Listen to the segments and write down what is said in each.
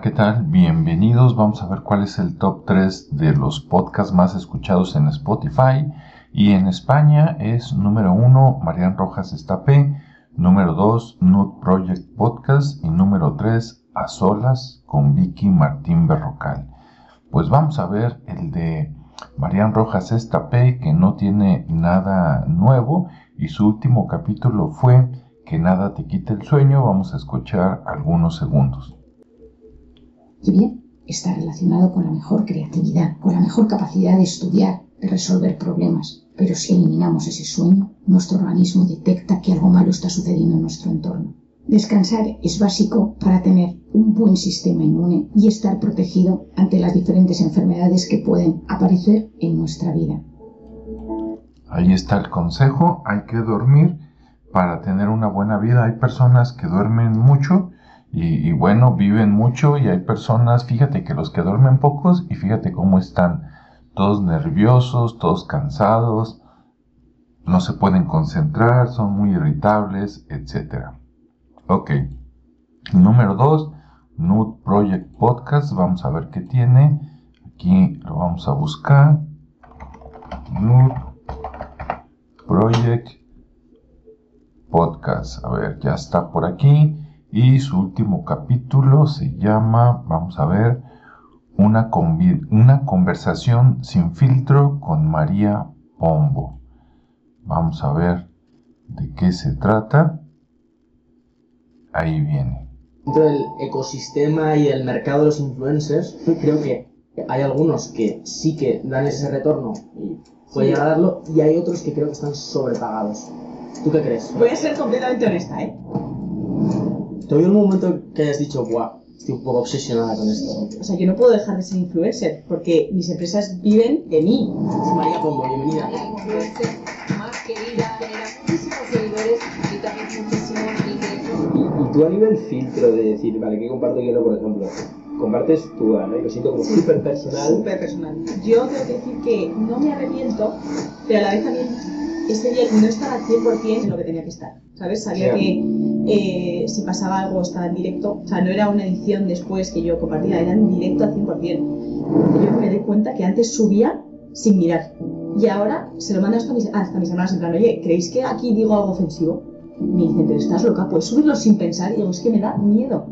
¿qué tal? Bienvenidos. Vamos a ver cuál es el top 3 de los podcasts más escuchados en Spotify. Y en España es número 1, Marian Rojas Estapé, número 2, Nude Project Podcast y número 3, A Solas con Vicky Martín Berrocal. Pues vamos a ver el de Marian Rojas Estapé, que no tiene nada nuevo y su último capítulo fue Que nada te quite el sueño. Vamos a escuchar algunos segundos. Y bien, está relacionado con la mejor creatividad, con la mejor capacidad de estudiar, de resolver problemas. Pero si eliminamos ese sueño, nuestro organismo detecta que algo malo está sucediendo en nuestro entorno. Descansar es básico para tener un buen sistema inmune y estar protegido ante las diferentes enfermedades que pueden aparecer en nuestra vida. Ahí está el consejo, hay que dormir para tener una buena vida. Hay personas que duermen mucho y, bueno, viven mucho y hay personas, fíjate que los que duermen pocos y fíjate cómo están todos nerviosos, todos cansados, no se pueden concentrar, son muy irritables, etc. Ok. Número 2, Nude Project Podcast. Vamos a ver qué tiene. Aquí lo vamos a buscar. Nude Project Podcast. A ver, ya está por aquí. Y su último capítulo se llama, vamos a ver, una, una conversación sin filtro con María Pombo. Vamos a ver de qué se trata. Ahí viene. Dentro del ecosistema y el mercado de los influencers, creo que hay algunos que sí que dan ese retorno y pueden llegar a darlo, y hay otros que creo que están sobrepagados. ¿Tú qué crees? Voy a ser completamente honesta, ¿eh? ¿Te un momento que hayas dicho, guau, estoy un poco obsesionada con esto? O sea, yo no puedo dejar de ser influencer, porque mis empresas viven de mí. María Pombo, bienvenida. La influencer más querida, genera muchísimos seguidores y también muchísimos ingresos. Y, tú a nivel filtro de decir, vale, ¿qué comparto yo por ejemplo? Compartes tu ¿no? Siento como súper personal. Súper personal. Yo tengo que decir que no me arrepiento, pero a la vez también ese día no estaba al 100% en lo que tenía que estar, ¿sabes? Sabía que eh, si pasaba algo estaba en directo, o sea, no era una edición después que yo compartía, era en directo al 100%. Yo me di cuenta que antes subía sin mirar y ahora se lo mando hasta mis, hasta mis hermanas en plan, oye, ¿creéis que aquí digo algo ofensivo? Me dicen, pero estás loca, puedes subirlo sin pensar y digo, es que me da miedo.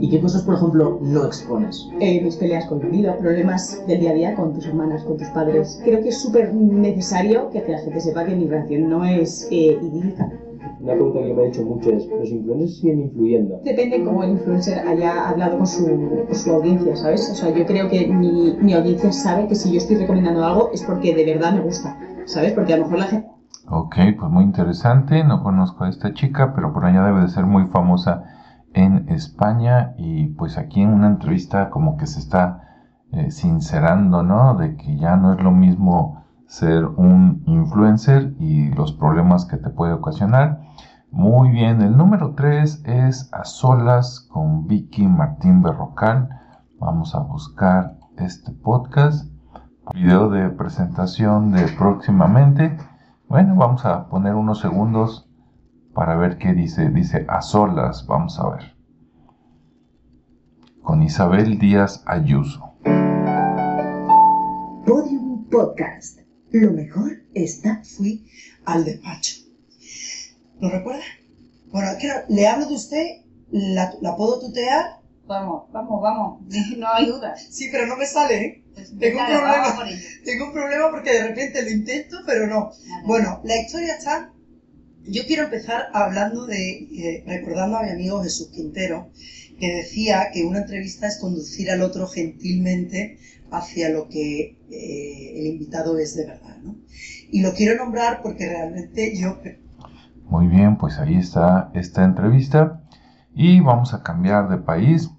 ¿Y qué cosas, por ejemplo, no expones? Eh, mis peleas con tu marido, problemas del día a día con tus hermanas, con tus padres. Creo que es súper necesario que la gente sepa que mi relación no es eh, idílica. Una pregunta que me ha hecho mucho es, ¿los influencers siguen influyendo? Depende cómo el influencer haya hablado con su, con su audiencia, ¿sabes? O sea, yo creo que mi, mi audiencia sabe que si yo estoy recomendando algo es porque de verdad me gusta, ¿sabes? Porque a lo mejor la gente... Ok, pues muy interesante, no conozco a esta chica, pero por allá debe de ser muy famosa en España y pues aquí en una entrevista como que se está eh, sincerando, ¿no? De que ya no es lo mismo ser un influencer y los problemas que te puede ocasionar. Muy bien, el número 3 es A Solas con Vicky Martín Berrocal. Vamos a buscar este podcast. Video de presentación de próximamente. Bueno, vamos a poner unos segundos para ver qué dice. Dice a solas, vamos a ver. Con Isabel Díaz Ayuso. Podium Podcast. Lo mejor está. Fui al despacho. ¿Lo recuerda? Bueno, es que le hablo de usted, la, puedo tutear. Vamos, vamos, vamos. No hay duda. Sí, pero no me sale, ¿eh? Pues tengo un problema. Tengo un problema porque de repente lo intento, pero no. Bueno, la historia está yo quiero empezar hablando de, recordando a mi amigo Jesús Quintero, que decía que una entrevista es conducir al otro gentilmente hacia lo que eh, el invitado es de verdad, ¿no? Y lo quiero nombrar porque realmente yo... Muy bien, pues ahí está esta entrevista y vamos a cambiar de país.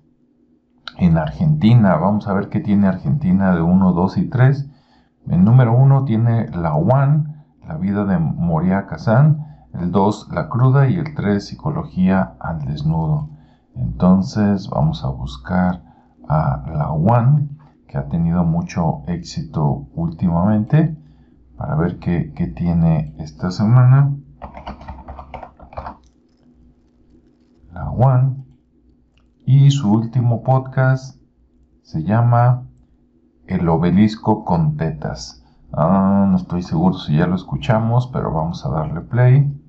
En Argentina, vamos a ver qué tiene Argentina de 1, 2 y 3. El número 1 tiene la One, la vida de Moria Kazan el 2 la cruda y el 3 psicología al desnudo. Entonces vamos a buscar a la One que ha tenido mucho éxito últimamente para ver qué, qué tiene esta semana. La One Y su último podcast se llama El obelisco con tetas. Ah, no estoy seguro si ya lo escuchamos, pero vamos a darle play.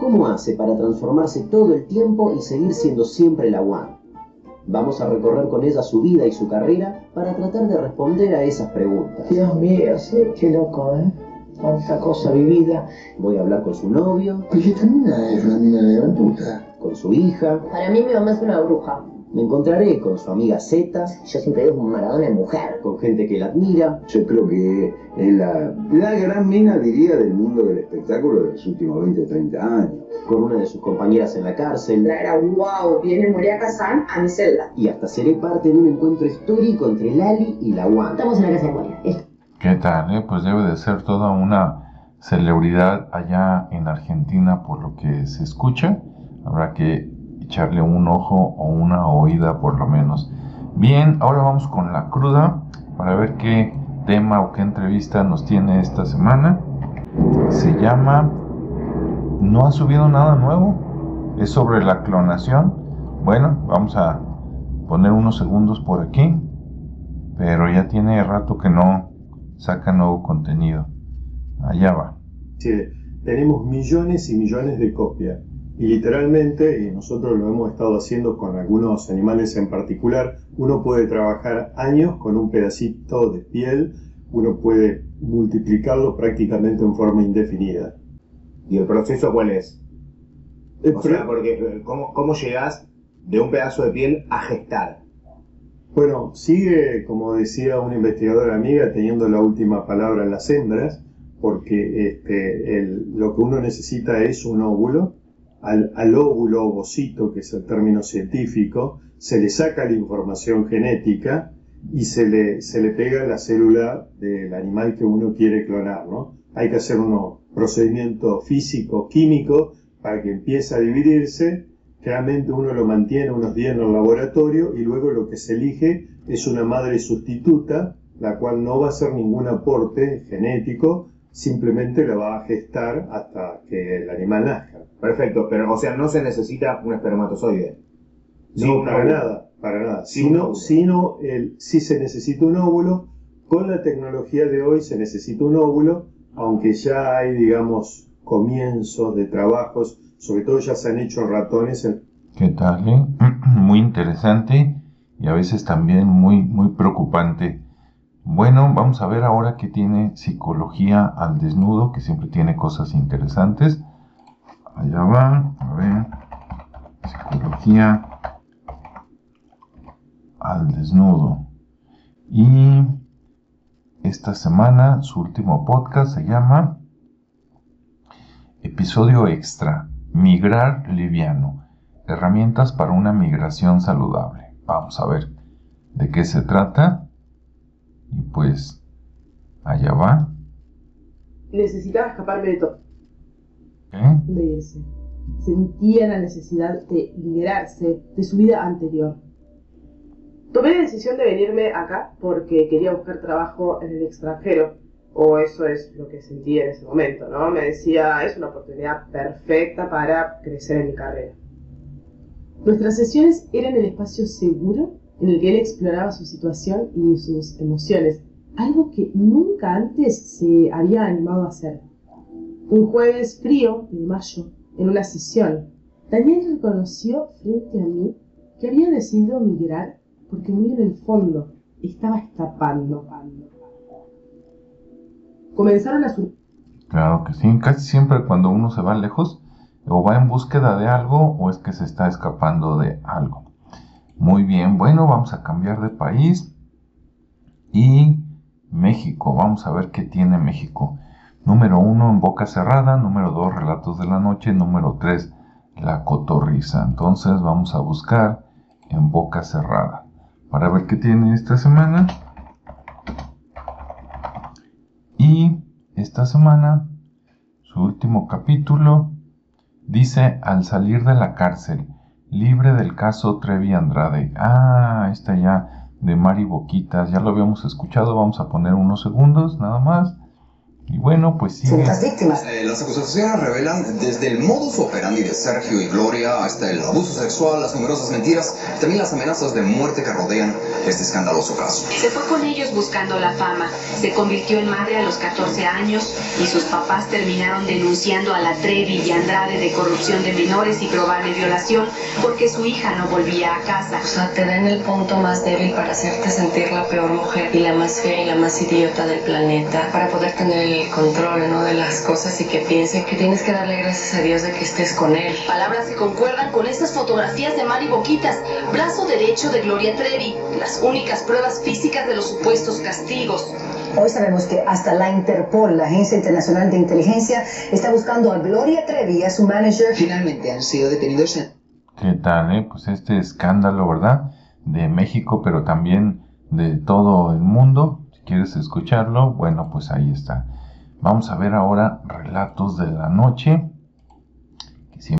¿Cómo hace para transformarse todo el tiempo y seguir siendo siempre la One? Vamos a recorrer con ella su vida y su carrera para tratar de responder a esas preguntas. Dios mío, sí, qué loco, ¿eh? Cuánta cosa vivida. Voy a hablar con su novio, Porque esta mina es una mina de gran puta. con su hija, Para mí mi mamá es una bruja. Me encontraré con su amiga Z, Yo siempre digo un Maradona de mujer. con gente que la admira, Yo creo que es la, la gran mina, diría, del mundo del espectáculo de los últimos 20 o 30 años. con una de sus compañeras en la cárcel Era wow, viene Moria Kazan a mi celda. y hasta seré parte de un encuentro histórico entre Lali y la One. Estamos en la casa de Moria. ¿Qué tal? eh? Pues debe de ser toda una celebridad allá en Argentina por lo que se escucha. Habrá que echarle un ojo o una oída por lo menos. Bien, ahora vamos con la cruda para ver qué tema o qué entrevista nos tiene esta semana. Se llama No ha subido nada nuevo. Es sobre la clonación. Bueno, vamos a poner unos segundos por aquí. Pero ya tiene rato que no saca nuevo contenido. Allá va. Tenemos millones y millones de copias. Y literalmente, y nosotros lo hemos estado haciendo con algunos animales en particular, uno puede trabajar años con un pedacito de piel, uno puede multiplicarlo prácticamente en forma indefinida. ¿Y el proceso cuál es? El O sea, porque eh, ¿cómo, cómo llegás de un pedazo de piel a gestar? Bueno, sigue, como decía una investigadora amiga, teniendo la última palabra en las hembras, porque este, el- lo que uno necesita es un óvulo. Al, al óvulo ovocito, que es el término científico, se le saca la información genética y se le, se le pega la célula del animal que uno quiere clonar, ¿no? Hay que hacer unos procedimientos físicos, químicos, para que empiece a dividirse Generalmente uno lo mantiene unos días en el laboratorio y luego lo que se elige es una madre sustituta, la cual no va a hacer ningún aporte genético, simplemente la va a gestar hasta que el animal nazca. Perfecto, pero o sea, no se necesita un espermatozoide. No, para óvulo. nada, para nada. Sino, sino el, si se necesita un óvulo, con la tecnología de hoy se necesita un óvulo, aunque ya hay, digamos, comienzos de trabajos, sobre todo ya se han hecho en ratones en ¿Qué tal? eh? Muy interesante y a veces también muy, muy preocupante. Bueno, vamos a ver ahora que tiene psicología al desnudo, que siempre tiene cosas interesantes. Allá va, a ver. Psicología al desnudo. Y esta semana su último podcast se llama Episodio Extra. Migrar liviano. Herramientas para una migración saludable. Vamos a ver de qué se trata. Y pues, allá va. Necesitaba escaparme de todo, ¿Eh? de irse. Sentía la necesidad de liberarse de su vida anterior. Tomé la decisión de venirme acá porque quería buscar trabajo en el extranjero, o eso es lo que sentía en ese momento, ¿no? Me decía, es una oportunidad perfecta para crecer en mi carrera. Nuestras sesiones eran el espacio seguro en el que él exploraba su situación y sus emociones, algo que nunca antes se había animado a hacer. Un jueves frío de mayo, en una sesión, Daniel reconoció frente a mí que había decidido migrar porque muy en el fondo estaba escapando. Comenzaron a surgir Claro que sí. Casi siempre cuando uno se va lejos, o va en búsqueda de algo, o es que se está escapando de algo. Muy bien, bueno, vamos a cambiar de país. Y México, vamos a ver qué tiene México. Número uno, en boca cerrada. Número dos, relatos de la noche. Número tres, la cotorriza. Entonces vamos a buscar en boca cerrada. Para ver qué tiene esta semana. Y esta semana, su último capítulo, dice al salir de la cárcel, libre del caso Trevi Andrade. Ah, esta ya de Mari Boquitas, ya lo habíamos escuchado, vamos a poner unos segundos nada más. Y bueno, pues sigue. víctimas. Eh, las acusaciones revelan desde el modus operandi de Sergio y Gloria hasta el abuso sexual, las numerosas mentiras y también las amenazas de muerte que rodean este escandaloso caso. Se fue con ellos buscando la fama. Se convirtió en madre a los 14 años y sus papás terminaron denunciando a la Trevi y Andrade de corrupción de menores y probable violación porque su hija no volvía a casa. O sea, te en el punto más débil para hacerte sentir la peor mujer y la más fea y la más idiota del planeta para poder tener el control ¿no? de las cosas y que piense que tienes que darle gracias a Dios de que estés con él. Palabras que concuerdan con estas fotografías de Mari Boquitas, brazo derecho de Gloria Trevi, las únicas pruebas físicas de los supuestos castigos. Hoy sabemos que hasta la Interpol, la Agencia Internacional de Inteligencia, está buscando a Gloria Trevi y a su manager. Finalmente han sido detenidos en... ¿Qué tal, eh? Pues este escándalo, ¿verdad? De México, pero también de todo el mundo. Si quieres escucharlo, bueno, pues ahí está. Vamos a ver ahora relatos de la noche. Que si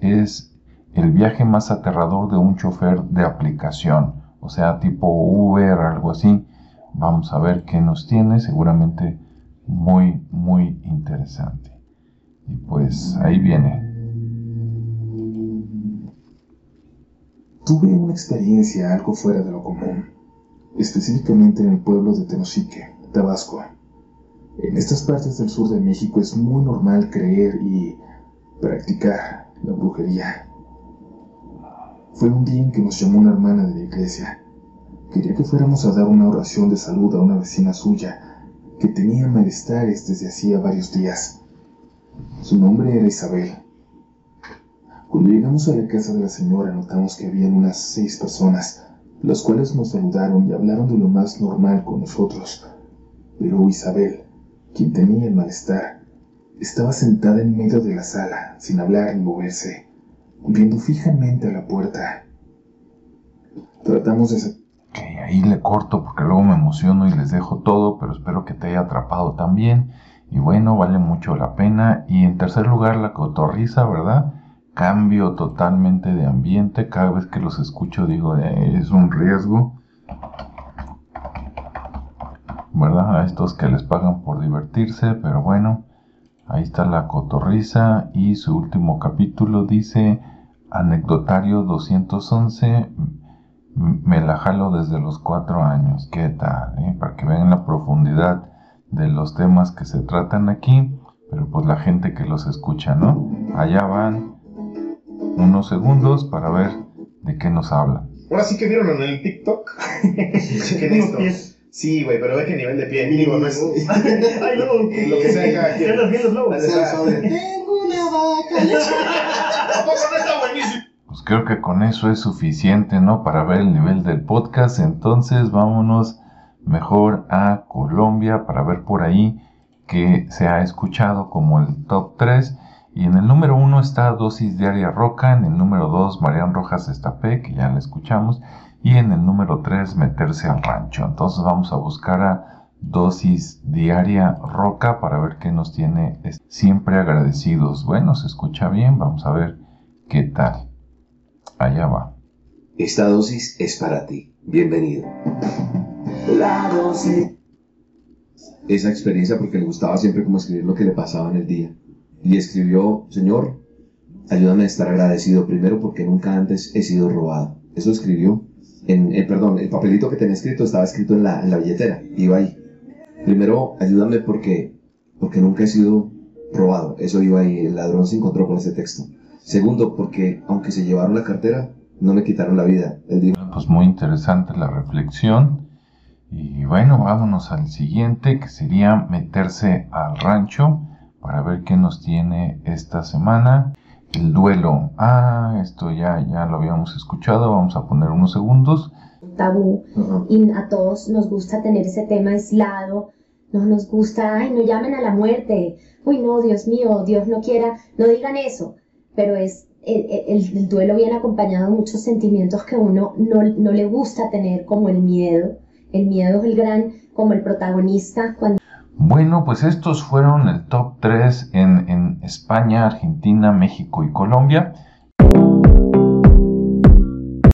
es el viaje más aterrador de un chofer de aplicación, o sea, tipo Uber, algo así. Vamos a ver qué nos tiene, seguramente muy, muy interesante. Y pues ahí viene. Tuve una experiencia algo fuera de lo común, específicamente en el pueblo de Tenosique, Tabasco. En estas partes del sur de México es muy normal creer y practicar la brujería. Fue un día en que nos llamó una hermana de la iglesia. Quería que fuéramos a dar una oración de salud a una vecina suya que tenía malestares desde hacía varios días. Su nombre era Isabel. Cuando llegamos a la casa de la señora notamos que habían unas seis personas, las cuales nos saludaron y hablaron de lo más normal con nosotros. Pero Isabel quien tenía el malestar, estaba sentada en medio de la sala, sin hablar ni moverse, viendo fijamente a la puerta. Tratamos de... Ok, ahí le corto porque luego me emociono y les dejo todo, pero espero que te haya atrapado también. Y bueno, vale mucho la pena. Y en tercer lugar, la cotorriza, ¿verdad? Cambio totalmente de ambiente. Cada vez que los escucho digo, eh, es un riesgo. ¿Verdad? A estos que les pagan por divertirse, pero bueno, ahí está la cotorriza y su último capítulo dice anecdotario 211, me la jalo desde los cuatro años, ¿qué tal? Eh? Para que vean la profundidad de los temas que se tratan aquí, pero pues la gente que los escucha, ¿no? Allá van unos segundos para ver de qué nos hablan. Ahora sí que vieron en el TikTok. esto. Sí, güey, pero ve que nivel de pie. Digo, no es. Ay, no, lo que sea cada quien. los lobos. Tengo una vaca Tampoco no está buenísimo. Pues creo que con eso es suficiente, ¿no? Para ver el nivel del podcast. Entonces, vámonos mejor a Colombia para ver por ahí que se ha escuchado como el top 3. Y en el número 1 está Dosis Diaria Roca, en el número 2 Marian Rojas Estapé, que ya la escuchamos, y en el número 3, meterse al rancho. Entonces vamos a buscar a dosis diaria roca para ver qué nos tiene siempre agradecidos. Bueno, se escucha bien, vamos a ver qué tal. Allá va. Esta dosis es para ti. Bienvenido. La dosis. Esa experiencia porque le gustaba siempre como escribir lo que le pasaba en el día. Y escribió, Señor, ayúdame a estar agradecido primero porque nunca antes he sido robado. Eso escribió en, eh, perdón, el papelito que tenía escrito estaba escrito en la, en la billetera, iba ahí. Primero, ayúdame porque, porque nunca he sido robado, eso iba ahí, el ladrón se encontró con ese texto. Segundo, porque aunque se llevaron la cartera, no me quitaron la vida. Pues muy interesante la reflexión. Y bueno, vámonos al siguiente, que sería meterse al rancho para ver qué nos tiene esta semana. El duelo. Ah, esto ya, ya lo habíamos escuchado. Vamos a poner unos segundos. Tabú. Y a todos nos gusta tener ese tema aislado. No nos gusta, ay, no llamen a la muerte. Uy, no, Dios mío, Dios no quiera. No digan eso. Pero es el, duelo viene acompañado de muchos sentimientos que uno no, no, le gusta tener, como el miedo. El miedo es el gran, como el protagonista. Cuando bueno, pues estos fueron el top 3 en, España, Argentina, México y Colombia.